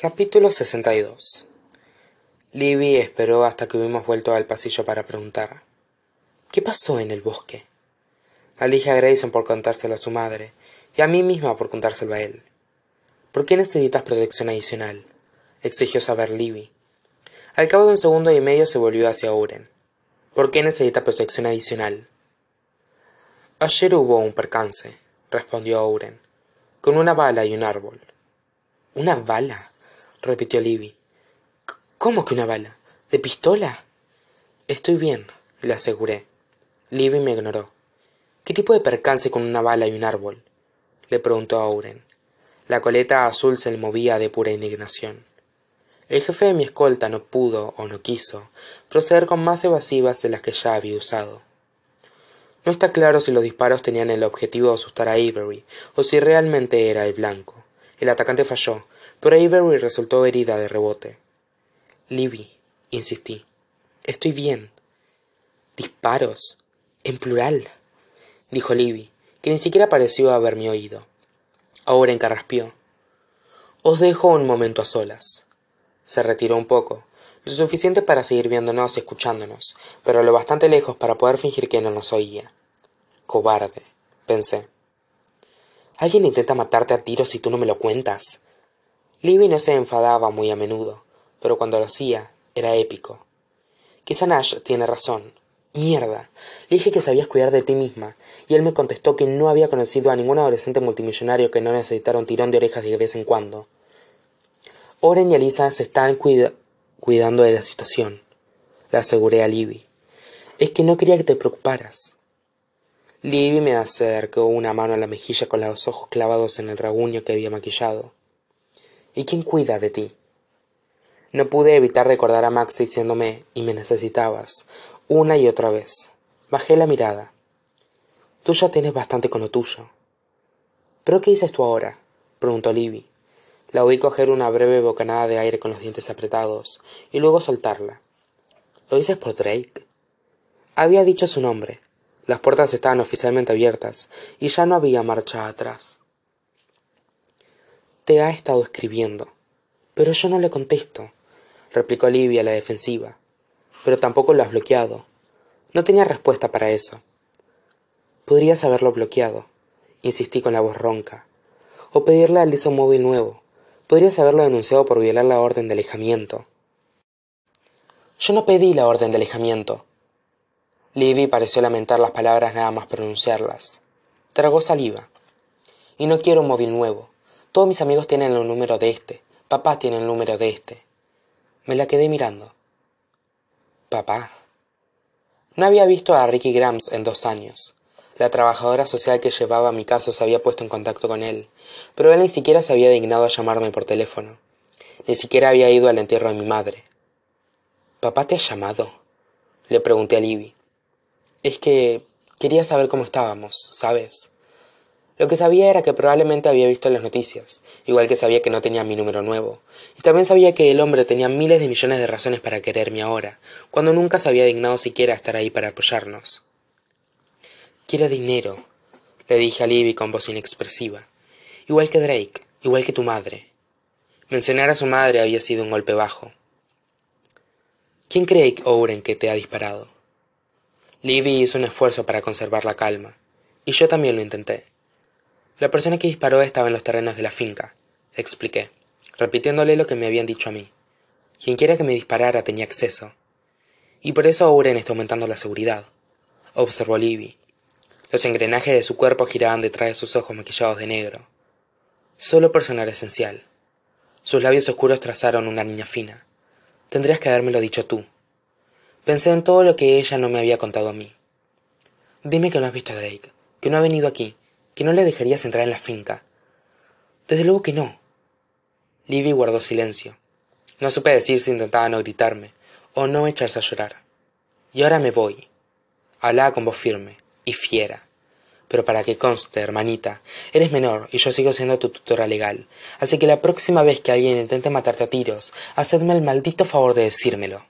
Capítulo 62 Libby esperó hasta que hubimos vuelto al pasillo para preguntar ¿Qué pasó en el bosque? Le dije a Grayson por contárselo a su madre y a mí misma por contárselo a él. ¿Por qué necesitas protección adicional? exigió saber Libby. Al cabo de un segundo y medio se volvió hacia Oren. ¿Por qué necesita protección adicional? Ayer hubo un percance, respondió Oren, con una bala y un árbol. ¿Una bala? Repitió Libby. ¿Cómo que una bala? ¿De pistola? Estoy bien, le aseguré. Libby me ignoró. ¿Qué tipo de percance con una bala y un árbol? le preguntó a. La coleta azul se le movía de pura indignación. El jefe de mi escolta no pudo, o no quiso, proceder con más evasivas de las que ya había usado. No está claro si los disparos tenían el objetivo de asustar a Avery, o si realmente era el blanco. El atacante falló, pero Avery resultó herida de rebote. Libby, insistí. Estoy bien. Disparos. En plural. dijo Libby, que ni siquiera pareció haberme oído. Ahora encarraspió. Os dejo un momento a solas. Se retiró un poco, lo suficiente para seguir viéndonos y escuchándonos, pero lo bastante lejos para poder fingir que no nos oía. Cobarde, pensé. Alguien intenta matarte a tiros si tú no me lo cuentas. Libby no se enfadaba muy a menudo, pero cuando lo hacía era épico. Quizá Nash tiene razón. Mierda. Le dije que sabías cuidar de ti misma, y él me contestó que no había conocido a ningún adolescente multimillonario que no necesitara un tirón de orejas de vez en cuando. Oren y Elisa se están cuidando de la situación, le aseguré a Libby. Es que no quería que te preocuparas. Libby me acercó una mano a la mejilla con los ojos clavados en el raguño que había maquillado. ¿Y quién cuida de ti? No pude evitar recordar a Max diciéndome y me necesitabas, una y otra vez. Bajé la mirada. Tú ya tienes bastante con lo tuyo. ¿Pero qué dices tú ahora? preguntó Libby. La oí coger una breve bocanada de aire con los dientes apretados y luego soltarla. ¿Lo dices por Drake? Había dicho su nombre. Las puertas estaban oficialmente abiertas y ya no había marcha atrás. Te ha estado escribiendo. Pero yo no le contesto, replicó Livia a la defensiva. Pero tampoco lo has bloqueado. No tenía respuesta para eso. Podrías haberlo bloqueado, insistí con la voz ronca. O pedirle al un móvil nuevo. Podrías haberlo denunciado por violar la orden de alejamiento. Yo no pedí la orden de alejamiento. Livy pareció lamentar las palabras nada más pronunciarlas. Tragó saliva. Y no quiero un móvil nuevo. Todos mis amigos tienen el número de este. Papá tiene el número de este. Me la quedé mirando. Papá. No había visto a Ricky Grams en dos años. La trabajadora social que llevaba mi caso se había puesto en contacto con él, pero él ni siquiera se había dignado a llamarme por teléfono. Ni siquiera había ido al entierro de mi madre. ¿Papá te ha llamado? Le pregunté a Libby. Es que quería saber cómo estábamos, ¿sabes? Lo que sabía era que probablemente había visto las noticias, igual que sabía que no tenía mi número nuevo, y también sabía que el hombre tenía miles de millones de razones para quererme ahora, cuando nunca se había dignado siquiera estar ahí para apoyarnos. Quiere dinero, le dije a Libby con voz inexpresiva. Igual que Drake, igual que tu madre. Mencionar a su madre había sido un golpe bajo. ¿Quién cree Oren que te ha disparado? Libby hizo un esfuerzo para conservar la calma, y yo también lo intenté. La persona que disparó estaba en los terrenos de la finca, expliqué, repitiéndole lo que me habían dicho a mí. Quien quiera que me disparara tenía acceso. Y por eso Oren está aumentando la seguridad, observó Libby, los engranajes de su cuerpo giraban detrás de sus ojos maquillados de negro. Solo personal esencial. Sus labios oscuros trazaron una línea fina. Tendrías que habérmelo dicho tú. Pensé en todo lo que ella no me había contado a mí. Dime que no has visto a Drake, que no ha venido aquí, que no le dejarías entrar en la finca. Desde luego que no. Livy guardó silencio. No supe decir si intentaba no gritarme o no echarse a llorar. Y ahora me voy. Hablaba con voz firme y fiera. Pero para que conste, hermanita, eres menor y yo sigo siendo tu tutora legal, así que la próxima vez que alguien intente matarte a tiros, hacedme el maldito favor de decírmelo.